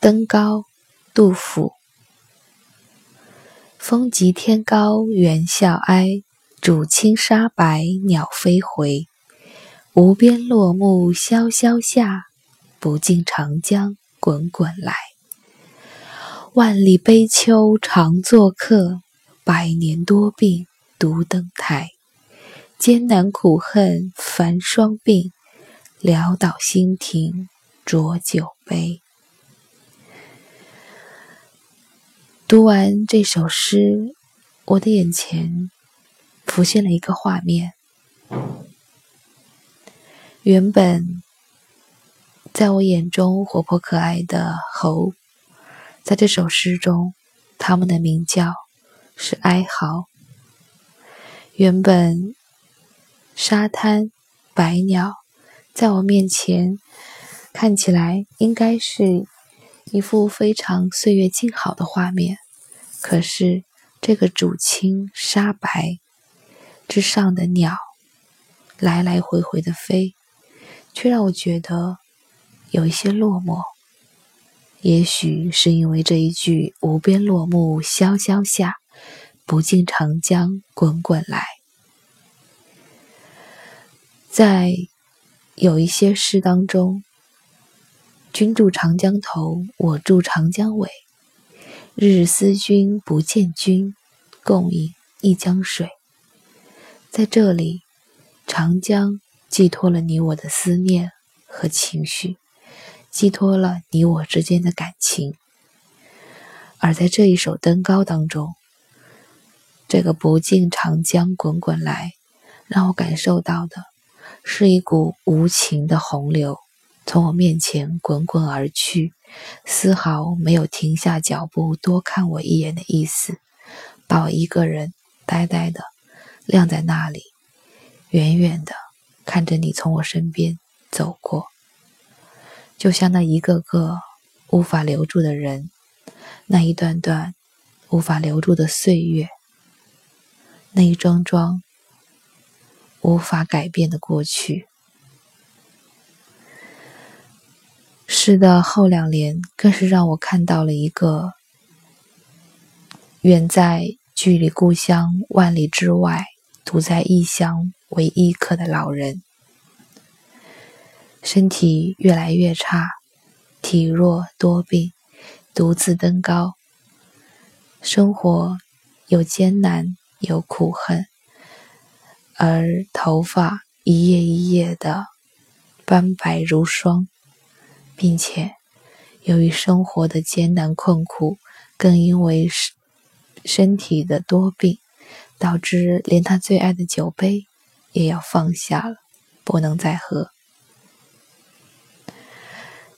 登高，杜甫。风急天高猿啸哀，渚清沙白鸟飞回。无边落木萧萧下，不尽长江滚滚来。万里悲秋常作客，百年多病独登台。艰难苦恨繁霜鬓，潦倒新停浊酒杯。读完这首诗，我的眼前浮现了一个画面。原本在我眼中活泼可爱的猴，在这首诗中，它们的鸣叫是哀嚎。原本沙滩百鸟在我面前看起来应该是。一幅非常岁月静好的画面，可是这个渚清沙白之上的鸟来来回回的飞，却让我觉得有一些落寞。也许是因为这一句“无边落木萧萧下，不尽长江滚滚来”。在有一些诗当中。君住长江头，我住长江尾。日日思君不见君，共饮一江水。在这里，长江寄托了你我的思念和情绪，寄托了你我之间的感情。而在这一首《登高》当中，这个“不尽长江滚滚来”，让我感受到的是一股无情的洪流。从我面前滚滚而去，丝毫没有停下脚步多看我一眼的意思，把我一个人呆呆的晾在那里，远远的看着你从我身边走过，就像那一个个无法留住的人，那一段段无法留住的岁月，那一桩桩无法改变的过去。诗的后两联更是让我看到了一个远在距离故乡万里之外、独在异乡为异客的老人，身体越来越差，体弱多病，独自登高，生活有艰难有苦恨，而头发一夜一夜的斑白如霜。并且，由于生活的艰难困苦，更因为身身体的多病，导致连他最爱的酒杯也要放下了，不能再喝。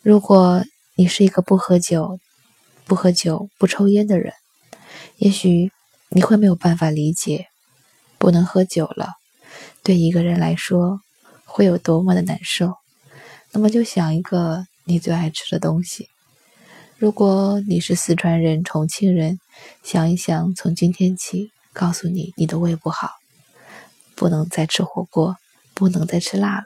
如果你是一个不喝酒、不喝酒、不抽烟的人，也许你会没有办法理解，不能喝酒了，对一个人来说会有多么的难受。那么，就想一个。你最爱吃的东西。如果你是四川人、重庆人，想一想，从今天起，告诉你你的胃不好，不能再吃火锅，不能再吃辣了。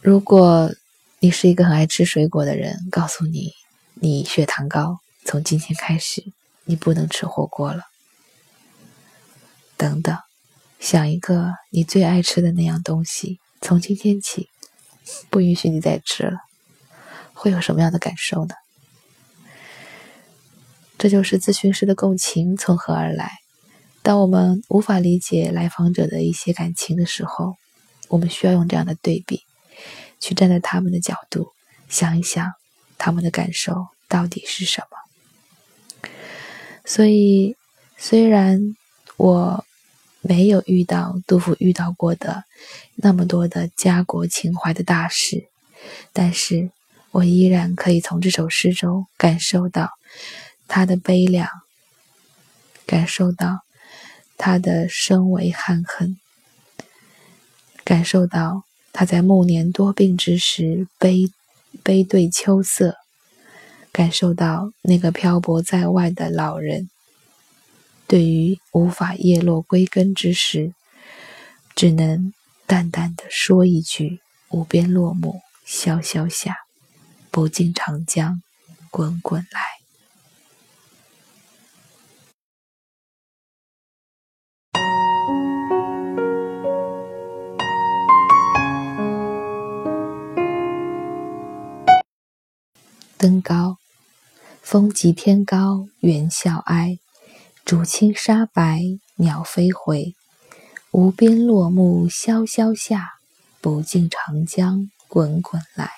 如果你是一个很爱吃水果的人，告诉你你血糖高，从今天开始，你不能吃火锅了。等等，想一个你最爱吃的那样东西，从今天起。不允许你再吃了，会有什么样的感受呢？这就是咨询师的共情从何而来。当我们无法理解来访者的一些感情的时候，我们需要用这样的对比，去站在他们的角度，想一想他们的感受到底是什么。所以，虽然我。没有遇到杜甫遇到过的那么多的家国情怀的大事，但是我依然可以从这首诗中感受到他的悲凉，感受到他的身为汉恨，感受到他在暮年多病之时悲悲对秋色，感受到那个漂泊在外的老人。对于无法叶落归根之时，只能淡淡的说一句：“无边落木萧萧下。”不尽长江滚滚来。登高，风急天高猿啸哀，渚清沙白鸟飞回。无边落木萧萧下，不尽长江滚滚来。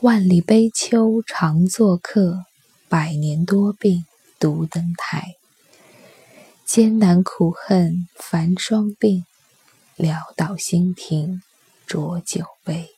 万里悲秋常作客，百年多病独登台。艰难苦恨繁霜鬓，潦倒新停浊酒杯。